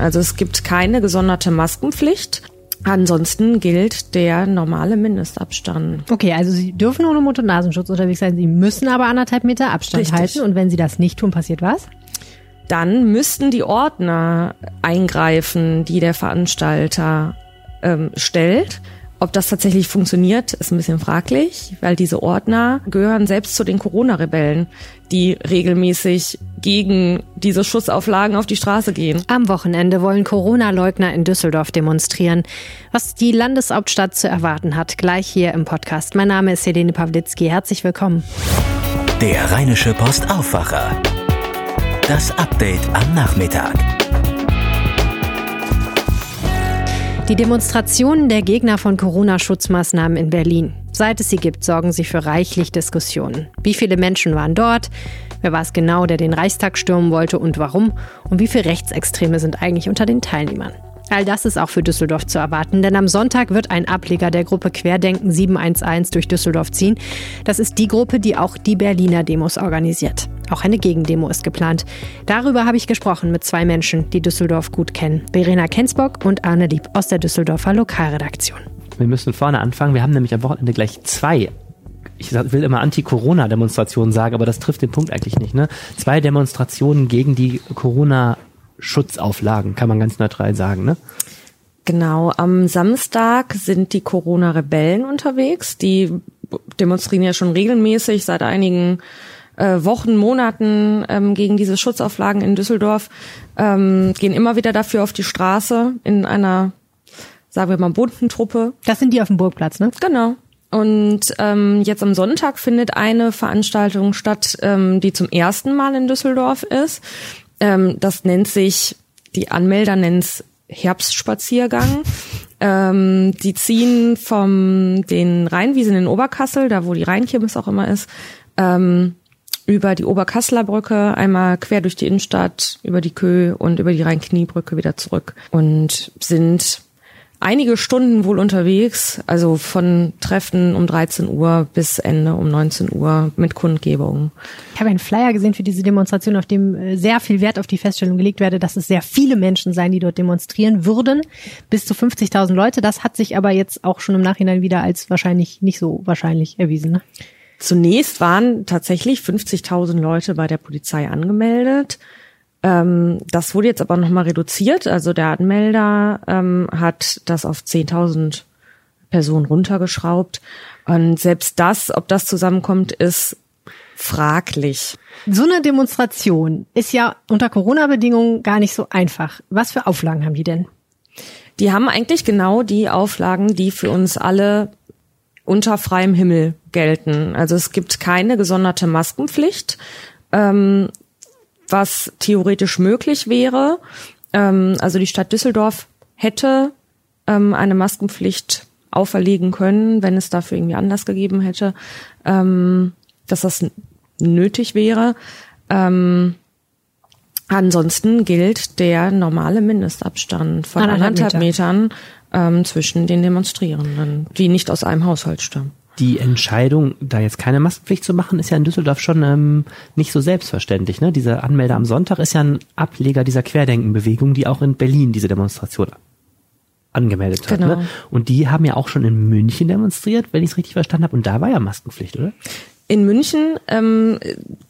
Also es gibt keine gesonderte Maskenpflicht. Ansonsten gilt der normale Mindestabstand. Okay, also Sie dürfen ohne Mund- und Nasenschutz unterwegs sein. Sie müssen aber anderthalb Meter Abstand Richtig. halten. Und wenn Sie das nicht tun, passiert was? Dann müssten die Ordner eingreifen, die der Veranstalter ähm, stellt. Ob das tatsächlich funktioniert, ist ein bisschen fraglich, weil diese Ordner gehören selbst zu den Corona-Rebellen, die regelmäßig gegen diese Schussauflagen auf die Straße gehen. Am Wochenende wollen Corona-Leugner in Düsseldorf demonstrieren. Was die Landeshauptstadt zu erwarten hat, gleich hier im Podcast. Mein Name ist Helene Pawlitzki. Herzlich willkommen. Der Rheinische Post Aufwacher. Das Update am Nachmittag. Die Demonstrationen der Gegner von Corona-Schutzmaßnahmen in Berlin. Seit es sie gibt, sorgen sie für reichlich Diskussionen. Wie viele Menschen waren dort? Wer war es genau, der den Reichstag stürmen wollte und warum? Und wie viele Rechtsextreme sind eigentlich unter den Teilnehmern? All das ist auch für Düsseldorf zu erwarten, denn am Sonntag wird ein Ableger der Gruppe Querdenken 711 durch Düsseldorf ziehen. Das ist die Gruppe, die auch die Berliner Demos organisiert. Auch eine Gegendemo ist geplant. Darüber habe ich gesprochen mit zwei Menschen, die Düsseldorf gut kennen. Verena Kensbock und Arne Lieb aus der Düsseldorfer Lokalredaktion. Wir müssen vorne anfangen. Wir haben nämlich am Wochenende gleich zwei ich will immer Anti-Corona-Demonstrationen sagen, aber das trifft den Punkt eigentlich nicht. Ne? Zwei Demonstrationen gegen die Corona-Schutzauflagen, kann man ganz neutral sagen. Ne? Genau, am Samstag sind die Corona-Rebellen unterwegs. Die demonstrieren ja schon regelmäßig seit einigen äh, Wochen, Monaten ähm, gegen diese Schutzauflagen in Düsseldorf, ähm, gehen immer wieder dafür auf die Straße in einer, sagen wir mal, bunten Truppe. Das sind die auf dem Burgplatz, ne? Genau. Und ähm, jetzt am Sonntag findet eine Veranstaltung statt, ähm, die zum ersten Mal in Düsseldorf ist. Ähm, das nennt sich, die Anmelder nennen es Herbstspaziergang. Ähm, die ziehen vom den Rheinwiesen in Oberkassel, da wo die Rheinkirmes auch immer ist, ähm, über die Oberkasseler Brücke, einmal quer durch die Innenstadt, über die Kö und über die Rheinkniebrücke wieder zurück und sind einige Stunden wohl unterwegs, also von Treffen um 13 Uhr bis Ende um 19 Uhr mit Kundgebungen. Ich habe einen Flyer gesehen für diese Demonstration, auf dem äh, sehr viel Wert auf die Feststellung gelegt werde, dass es sehr viele Menschen seien, die dort demonstrieren würden. Bis zu 50.000 Leute. Das hat sich aber jetzt auch schon im Nachhinein wieder als wahrscheinlich nicht so wahrscheinlich erwiesen. Ne? Zunächst waren tatsächlich 50.000 Leute bei der Polizei angemeldet. Ähm, das wurde jetzt aber nochmal reduziert. Also der Anmelder ähm, hat das auf 10.000 Personen runtergeschraubt. Und selbst das, ob das zusammenkommt, ist fraglich. So eine Demonstration ist ja unter Corona-Bedingungen gar nicht so einfach. Was für Auflagen haben die denn? Die haben eigentlich genau die Auflagen, die für uns alle unter freiem Himmel gelten. Also es gibt keine gesonderte Maskenpflicht. Ähm, was theoretisch möglich wäre. Ähm, also die Stadt Düsseldorf hätte ähm, eine Maskenpflicht auferlegen können, wenn es dafür irgendwie Anlass gegeben hätte, ähm, dass das nötig wäre. Ähm, ansonsten gilt der normale Mindestabstand von Anderthalb anderthalb Metern ähm, zwischen den Demonstrierenden, die nicht aus einem Haushalt stammen die Entscheidung, da jetzt keine Maskenpflicht zu machen, ist ja in Düsseldorf schon ähm, nicht so selbstverständlich. Ne? Dieser Anmelder am Sonntag ist ja ein Ableger dieser Querdenkenbewegung, die auch in Berlin diese Demonstration angemeldet hat. Genau. Ne? Und die haben ja auch schon in München demonstriert, wenn ich es richtig verstanden habe. Und da war ja Maskenpflicht, oder? In München ähm,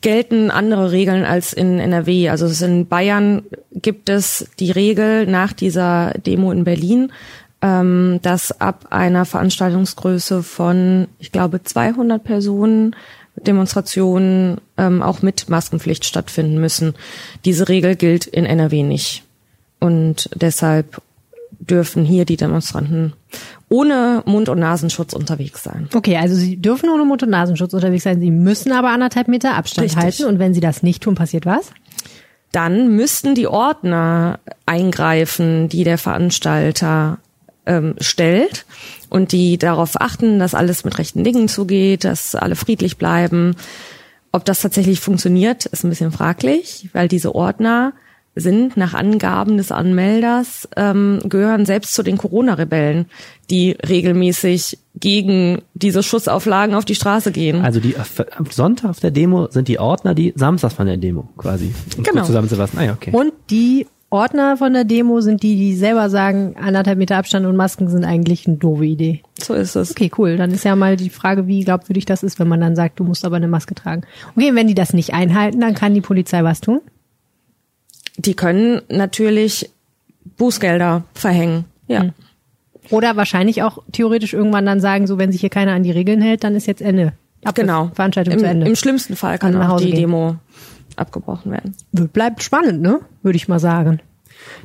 gelten andere Regeln als in NRW. Also in Bayern gibt es die Regel nach dieser Demo in Berlin, ähm, dass ab einer Veranstaltungsgröße von, ich glaube, 200 Personen Demonstrationen ähm, auch mit Maskenpflicht stattfinden müssen. Diese Regel gilt in NRW nicht. Und deshalb dürfen hier die Demonstranten ohne Mund- und Nasenschutz unterwegs sein. Okay, also sie dürfen ohne Mund- und Nasenschutz unterwegs sein. Sie müssen aber anderthalb Meter Abstand Richtig. halten. Und wenn sie das nicht tun, passiert was? Dann müssten die Ordner eingreifen, die der Veranstalter ähm, stellt und die darauf achten, dass alles mit rechten Dingen zugeht, dass alle friedlich bleiben. Ob das tatsächlich funktioniert, ist ein bisschen fraglich, weil diese Ordner sind nach Angaben des Anmelders, ähm, gehören selbst zu den Corona-Rebellen, die regelmäßig gegen diese Schussauflagen auf die Straße gehen. Also die am Sonntag auf der Demo sind die Ordner, die samstags von der Demo quasi. Um Genau. Zusammenzufassen. Ah ja, okay. Und die Ordner von der Demo sind die, die selber sagen, anderthalb Meter Abstand und Masken sind eigentlich eine doofe Idee. So ist es. Okay, cool. Dann ist ja mal die Frage, wie glaubwürdig das ist, wenn man dann sagt, du musst aber eine Maske tragen. Okay, wenn die das nicht einhalten, dann kann die Polizei was tun? Die können natürlich Bußgelder verhängen. Ja. Hm. Oder wahrscheinlich auch theoretisch irgendwann dann sagen, so wenn sich hier keiner an die Regeln hält, dann ist jetzt Ende. Ab genau. Veranstaltung Im, zu Ende. Im schlimmsten Fall kann nach auch Hause die gehen. Demo abgebrochen werden. Bleibt spannend, ne? Würde ich mal sagen.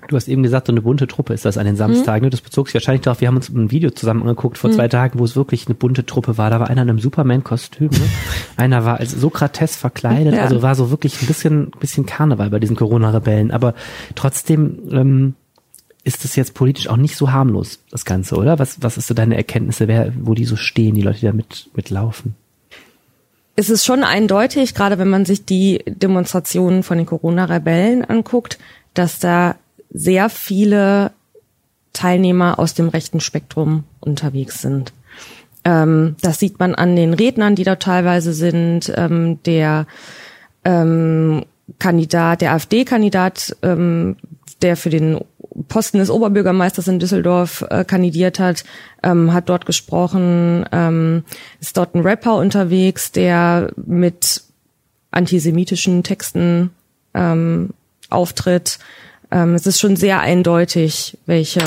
Du hast eben gesagt, so eine bunte Truppe ist das an den Samstagen. Mhm. ne? Das bezog sich wahrscheinlich darauf, wir haben uns ein Video zusammen angeguckt vor zwei Tagen, wo es wirklich eine bunte Truppe war. Da war einer in einem Superman-Kostüm, ne? einer war als Sokrates verkleidet, Ja. also war so wirklich ein bisschen, bisschen Karneval bei diesen Corona-Rebellen. Aber trotzdem ähm, ist das jetzt politisch auch nicht so harmlos, das Ganze, oder? Was, was ist so deine Erkenntnisse, wer, wo die so stehen, die Leute, die da mit, mitlaufen? Es ist schon eindeutig, gerade wenn man sich die Demonstrationen von den Corona-Rebellen anguckt, dass da sehr viele Teilnehmer aus dem rechten Spektrum unterwegs sind. Ähm, das sieht man an den Rednern, die da teilweise sind. Ähm, der ähm, Kandidat, der AfD-Kandidat, ähm, der für den Posten des Oberbürgermeisters in Düsseldorf äh, kandidiert hat, ähm, hat dort gesprochen, ähm, ist dort ein Rapper unterwegs, der mit antisemitischen Texten ähm, auftritt. Ähm, es ist schon sehr eindeutig, welche,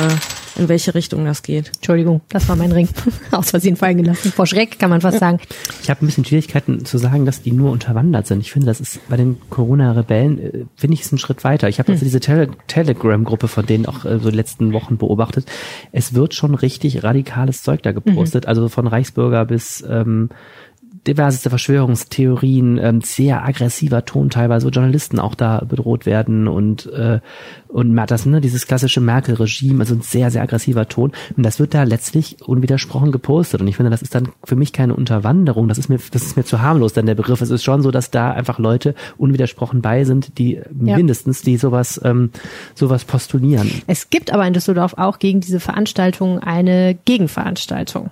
in welche Richtung das geht. Entschuldigung, das war mein Ring. Aus Versehen fallen gelassen. Vor Schreck kann man fast sagen. Ich habe ein bisschen Schwierigkeiten zu sagen, dass die nur unterwandert sind. Ich finde, das ist bei den Corona-Rebellen, äh, finde ich es einen Schritt weiter. Ich habe also diese Tele Telegram-Gruppe von denen auch äh, so die letzten Wochen beobachtet. Es wird schon richtig radikales Zeug da gepostet, also von Reichsbürger bis ähm, diverseste Verschwörungstheorien, ähm, sehr aggressiver Ton teilweise, wo Journalisten auch da bedroht werden und äh, und das ne dieses klassische Merkel-Regime, also ein sehr sehr aggressiver Ton. Und das wird da letztlich unwidersprochen gepostet. Und ich finde, das ist dann für mich keine Unterwanderung, das ist mir das ist mir zu harmlos, denn der Begriff. Es ist schon so, dass da einfach Leute unwidersprochen bei sind, die mindestens die sowas ähm, sowas postulieren. Es gibt aber in Düsseldorf auch gegen diese Veranstaltung eine Gegenveranstaltung.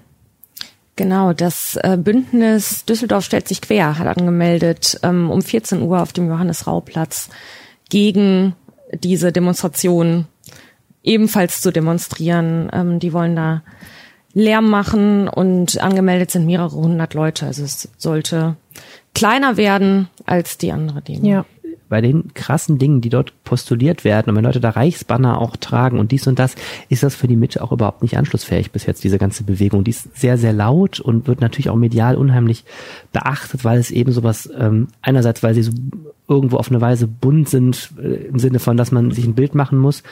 Genau, das äh, Bündnis Düsseldorf stellt sich quer, hat angemeldet, ähm, um 14 Uhr auf dem Johannes-Rau-Platz gegen diese Demonstration ebenfalls zu demonstrieren. Ähm, die wollen da Lärm machen und angemeldet sind mehrere hundert Leute. Also es sollte kleiner werden als die andere Demo. bei den krassen Dingen, die dort postuliert werden, und wenn Leute da Reichsbanner auch tragen und dies und das, ist das für die Mitte auch überhaupt nicht anschlussfähig bis jetzt, diese ganze Bewegung. Die ist sehr, sehr laut und wird natürlich auch medial unheimlich beachtet, weil es eben sowas, ähm, einerseits, weil sie so irgendwo auf eine Weise bunt sind, äh, im Sinne von, dass man sich ein Bild machen muss,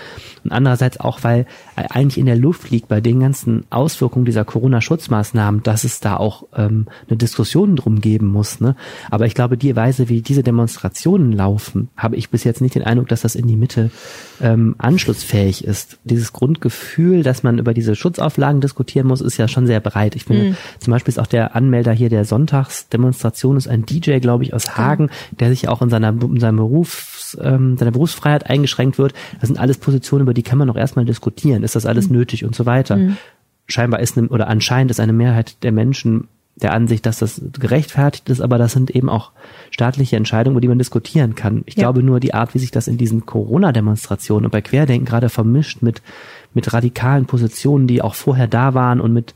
und andererseits auch, weil äh, eigentlich in der Luft liegt bei den ganzen Auswirkungen dieser Corona-Schutzmaßnahmen, dass es da auch ähm, eine Diskussion drum geben muss. Ne? Aber ich glaube, die Weise, wie diese Demonstrationen laufen, habe ich bis jetzt nicht den Eindruck, dass das in die Mitte ähm, anschlussfähig ist. Dieses Grundgefühl, dass man über diese Schutzauflagen diskutieren muss, ist ja schon sehr breit. Ich finde, zum Beispiel ist auch der Anmelder hier der Sonntagsdemonstration ist ein DJ, glaube ich, aus Hagen, der sich auch in seiner in seinem Berufs, ähm, seiner Berufsfreiheit eingeschränkt wird. Das sind alles Positionen, über die kann man auch erstmal diskutieren. Ist das alles nötig und so weiter. Scheinbar ist eine, oder anscheinend ist eine Mehrheit der Menschen der Ansicht, dass das gerechtfertigt ist, aber das sind eben auch staatliche Entscheidungen, über die man diskutieren kann. Ich Ja. glaube nur die Art, wie sich das in diesen Corona-Demonstrationen und bei Querdenken gerade vermischt mit, mit radikalen Positionen, die auch vorher da waren und mit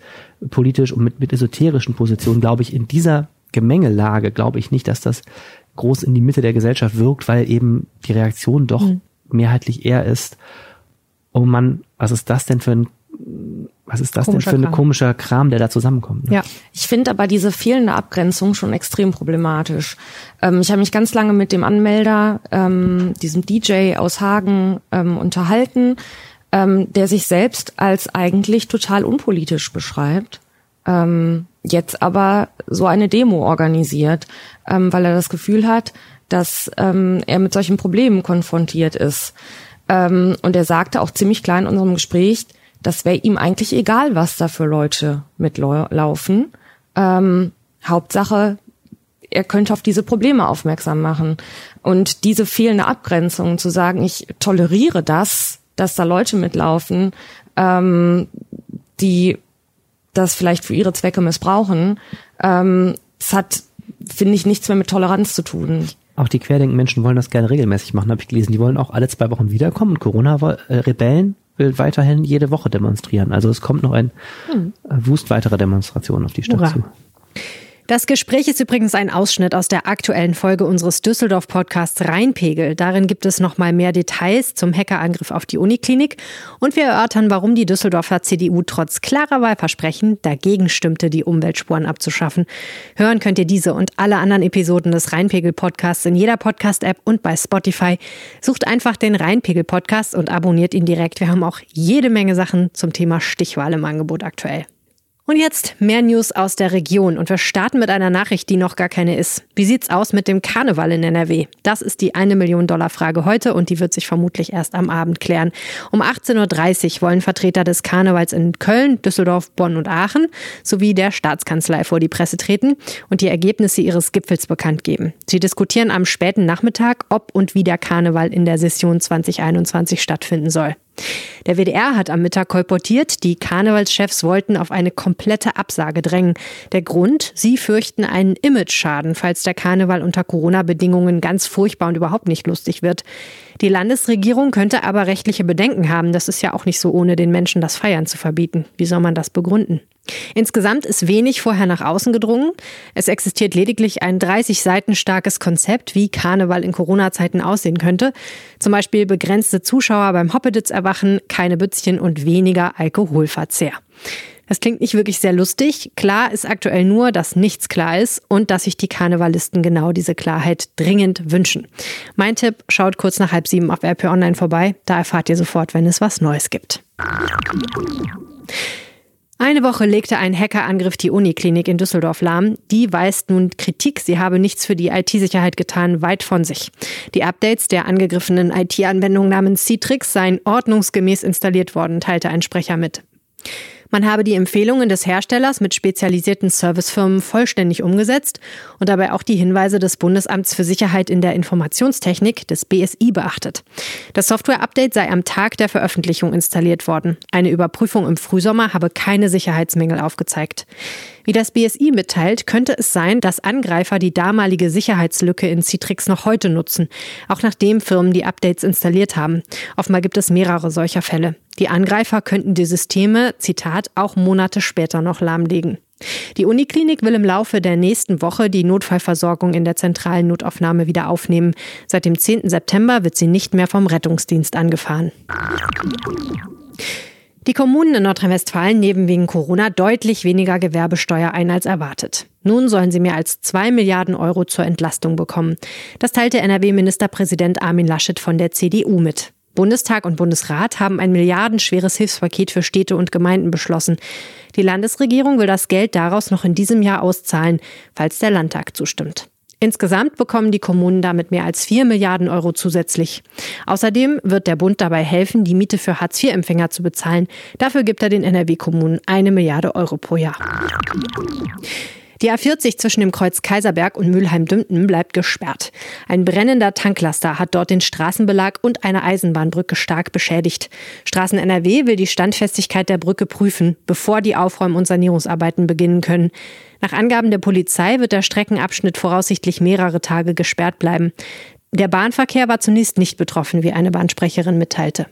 politisch und mit, mit esoterischen Positionen, glaube ich, in dieser Gemengelage, glaube ich nicht, dass das groß in die Mitte der Gesellschaft wirkt, weil eben die Reaktion doch mehrheitlich eher ist, oh Mann, was ist das denn für ein, was ist das Komischer denn für ein komischer Kram, der da zusammenkommt? Ne? Ja. Ich finde aber diese fehlende Abgrenzung schon extrem problematisch. Ähm, ich habe mich ganz lange mit dem Anmelder, ähm, diesem DJ aus Hagen, ähm, unterhalten, ähm, der sich selbst als eigentlich total unpolitisch beschreibt. Ähm, jetzt aber so eine Demo organisiert, ähm, weil er das Gefühl hat, dass er mit solchen Problemen konfrontiert ist. Und er sagte auch ziemlich klar in unserem Gespräch, das wäre ihm eigentlich egal, was da für Leute mitlaufen. Ähm, Hauptsache, er könnte auf diese Probleme aufmerksam machen. Und diese fehlende Abgrenzung, zu sagen, ich toleriere das, dass da Leute mitlaufen, ähm, die das vielleicht für ihre Zwecke missbrauchen, ähm, das hat, finde ich, nichts mehr mit Toleranz zu tun. auch die Querdenken-Menschen wollen das gerne regelmäßig machen, habe ich gelesen. Die wollen auch alle zwei Wochen wiederkommen. Und Corona-Rebellen will weiterhin jede Woche demonstrieren. Also es kommt noch ein hm. Wust weiterer Demonstrationen auf die Stadt Hurra. zu. Das Gespräch ist übrigens ein Ausschnitt aus der aktuellen Folge unseres Düsseldorf-Podcasts Rheinpegel. Darin gibt es noch mal mehr Details zum Hackerangriff auf die Uniklinik und wir erörtern, warum die Düsseldorfer CDU trotz klarer Wahlversprechen dagegen stimmte, die Umweltspuren abzuschaffen. Hören könnt ihr diese und alle anderen Episoden des Rheinpegel-Podcasts in jeder Podcast-App und bei Spotify. Sucht einfach den Rheinpegel-Podcast und abonniert ihn direkt. Wir haben auch jede Menge Sachen zum Thema Stichwahl im Angebot aktuell. Und jetzt mehr News aus der Region und wir starten mit einer Nachricht, die noch gar keine ist. Wie sieht's aus mit dem Karneval in NRW? Das ist die eine Million Dollar Frage heute und die wird sich vermutlich erst am Abend klären. Um 18.30 Uhr wollen Vertreter des Karnevals in Köln, Düsseldorf, Bonn und Aachen sowie der Staatskanzlei vor die Presse treten und die Ergebnisse ihres Gipfels bekannt geben. Sie diskutieren am späten Nachmittag, ob und wie der Karneval in der Session 2021 stattfinden soll. Der WDR hat am Mittag kolportiert, die Karnevalschefs wollten auf eine komplette Absage drängen. Der Grund, sie fürchten einen Imageschaden, falls der Karneval unter Corona-Bedingungen ganz furchtbar und überhaupt nicht lustig wird. Die Landesregierung könnte aber rechtliche Bedenken haben. Das ist ja auch nicht so ohne den Menschen das Feiern zu verbieten. Wie soll man das begründen? Insgesamt ist wenig vorher nach außen gedrungen. Es existiert lediglich ein 30 Seiten starkes Konzept, wie Karneval in Corona-Zeiten aussehen könnte. Zum Beispiel begrenzte Zuschauer beim Hoppeditz erwachen, keine Bützchen und weniger Alkoholverzehr. Das klingt nicht wirklich sehr lustig. Klar ist aktuell nur, dass nichts klar ist und dass sich die Karnevalisten genau diese Klarheit dringend wünschen. Mein Tipp, schaut kurz nach halb sieben auf RP Online vorbei. Da erfahrt ihr sofort, wenn es was Neues gibt. Eine Woche legte ein Hackerangriff die Uniklinik in Düsseldorf lahm. Die weist nun Kritik, sie habe nichts für die IT-Sicherheit getan, weit von sich. Die Updates der angegriffenen IT-Anwendung namens Citrix seien ordnungsgemäß installiert worden, teilte ein Sprecher mit. Man habe die Empfehlungen des Herstellers mit spezialisierten Servicefirmen vollständig umgesetzt und dabei auch die Hinweise des Bundesamts für Sicherheit in der Informationstechnik des BSI beachtet. Das Software-Update sei am Tag der Veröffentlichung installiert worden. Eine Überprüfung im Frühsommer habe keine Sicherheitsmängel aufgezeigt. Wie das BSI mitteilt, könnte es sein, dass Angreifer die damalige Sicherheitslücke in Citrix noch heute nutzen, auch nachdem Firmen die Updates installiert haben. Offenbar gibt es mehrere solcher Fälle. Die Angreifer könnten die Systeme, Zitat, auch Monate später noch lahmlegen. Die Uniklinik will im Laufe der nächsten Woche die Notfallversorgung in der zentralen Notaufnahme wieder aufnehmen. Seit dem 10. September wird sie nicht mehr vom Rettungsdienst angefahren. Die Kommunen in Nordrhein-Westfalen nehmen wegen Corona deutlich weniger Gewerbesteuer ein als erwartet. Nun sollen sie mehr als zwei Milliarden Euro zur Entlastung bekommen. Das teilte NRW-Ministerpräsident Armin Laschet von der CDU mit. Bundestag und Bundesrat haben ein milliardenschweres Hilfspaket für Städte und Gemeinden beschlossen. Die Landesregierung will das Geld daraus noch in diesem Jahr auszahlen, falls der Landtag zustimmt. Insgesamt bekommen die Kommunen damit mehr als 4 Milliarden Euro zusätzlich. Außerdem wird der Bund dabei helfen, die Miete für Hartz-IV-Empfänger zu bezahlen. Dafür gibt er den NRW-Kommunen eine Milliarde Euro pro Jahr. Die A40 zwischen dem Kreuz Kaiserberg und Mülheim-Dümpten bleibt gesperrt. Ein brennender Tanklaster hat dort den Straßenbelag und eine Eisenbahnbrücke stark beschädigt. Straßen NRW will die Standfestigkeit der Brücke prüfen, bevor die Aufräum- und Sanierungsarbeiten beginnen können. Nach Angaben der Polizei wird der Streckenabschnitt voraussichtlich mehrere Tage gesperrt bleiben. Der Bahnverkehr war zunächst nicht betroffen, wie eine Bahnsprecherin mitteilte.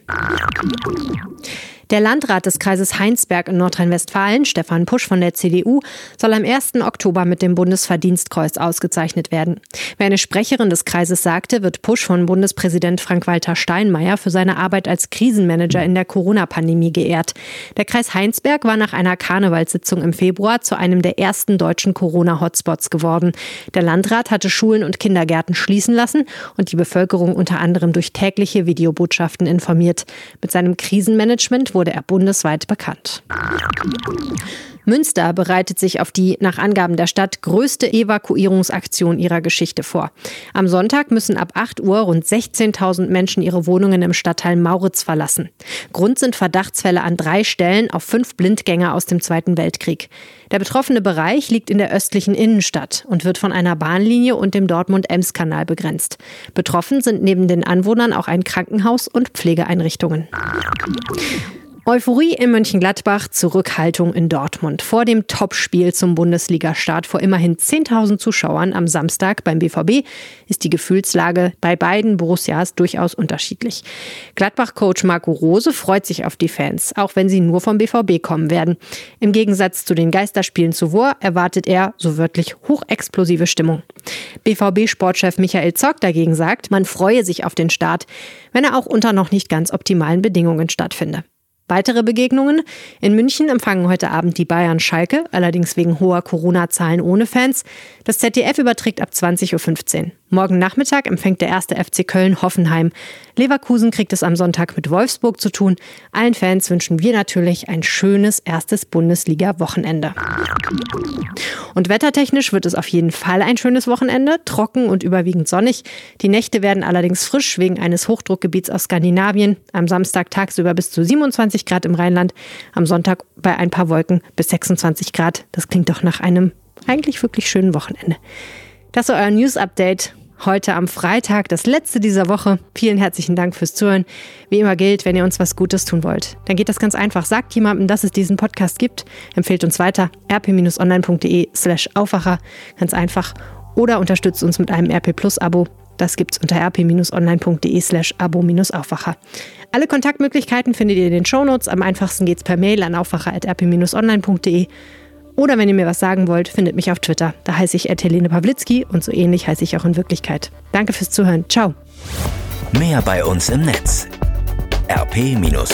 Der Landrat des Kreises Heinsberg in Nordrhein-Westfalen, Stefan Pusch von der CDU, soll am 1. Oktober mit dem Bundesverdienstkreuz ausgezeichnet werden. Wie eine Sprecherin des Kreises sagte, wird Pusch von Bundespräsident Frank-Walter Steinmeier für seine Arbeit als Krisenmanager in der Corona-Pandemie geehrt. Der Kreis Heinsberg war nach einer Karnevalssitzung im Februar zu einem der ersten deutschen Corona-Hotspots geworden. Der Landrat hatte Schulen und Kindergärten schließen lassen und die Bevölkerung unter anderem durch tägliche Videobotschaften informiert. Mit seinem Krisenmanagement wurde er bundesweit bekannt. Münster bereitet sich auf die nach Angaben der Stadt größte Evakuierungsaktion ihrer Geschichte vor. Am Sonntag müssen ab 8 Uhr rund 16.000 Menschen ihre Wohnungen im Stadtteil Mauritz verlassen. Grund sind Verdachtsfälle an drei Stellen auf fünf Blindgänger aus dem Zweiten Weltkrieg. Der betroffene Bereich liegt in der östlichen Innenstadt und wird von einer Bahnlinie und dem Dortmund-Ems-Kanal begrenzt. Betroffen sind neben den Anwohnern auch ein Krankenhaus und Pflegeeinrichtungen. Euphorie in Mönchengladbach, Zurückhaltung in Dortmund. Vor dem Topspiel zum Bundesliga-Start vor immerhin 10.000 Zuschauern am Samstag beim BVB ist die Gefühlslage bei beiden Borussias durchaus unterschiedlich. Gladbach-Coach Marco Rose freut sich auf die Fans, auch wenn sie nur vom BVB kommen werden. Im Gegensatz zu den Geisterspielen zuvor erwartet er, so wörtlich, hochexplosive Stimmung. BVB-Sportchef Michael Zock dagegen sagt, man freue sich auf den Start, wenn er auch unter noch nicht ganz optimalen Bedingungen stattfinde. Weitere Begegnungen. In München empfangen heute Abend die Bayern Schalke, allerdings wegen hoher Corona-Zahlen ohne Fans. Das ZDF überträgt ab 20.15 Uhr. Morgen Nachmittag empfängt der erste FC Köln Hoffenheim. Leverkusen kriegt es am Sonntag mit Wolfsburg zu tun. Allen Fans wünschen wir natürlich ein schönes erstes Bundesliga-Wochenende. Und wettertechnisch wird es auf jeden Fall ein schönes Wochenende, trocken und überwiegend sonnig. Die Nächte werden allerdings frisch wegen eines Hochdruckgebiets aus Skandinavien. Am Samstag tagsüber bis zu 27 Grad im Rheinland, am Sonntag bei ein paar Wolken bis 26 Grad. Das klingt doch nach einem eigentlich wirklich schönen Wochenende. Das war euer News-Update heute am Freitag, das letzte dieser Woche. Vielen herzlichen Dank fürs Zuhören. Wie immer gilt, wenn ihr uns was Gutes tun wollt, dann geht das ganz einfach. Sagt jemandem, dass es diesen Podcast gibt, empfehlt uns weiter, rp-online.de slash Aufwacher, ganz einfach. Oder unterstützt uns mit einem RP Plus Abo. Das gibt's unter rp-online.de slash abo-aufwacher. Alle Kontaktmöglichkeiten findet ihr in den Shownotes. Am einfachsten geht's per Mail an aufwacher.rp-online.de. Oder wenn ihr mir was sagen wollt, findet mich auf Twitter. Da heiße ich Helene Pawlitzki und so ähnlich heiße ich auch in Wirklichkeit. Danke fürs Zuhören. Ciao. Mehr bei uns im Netz rp-online.de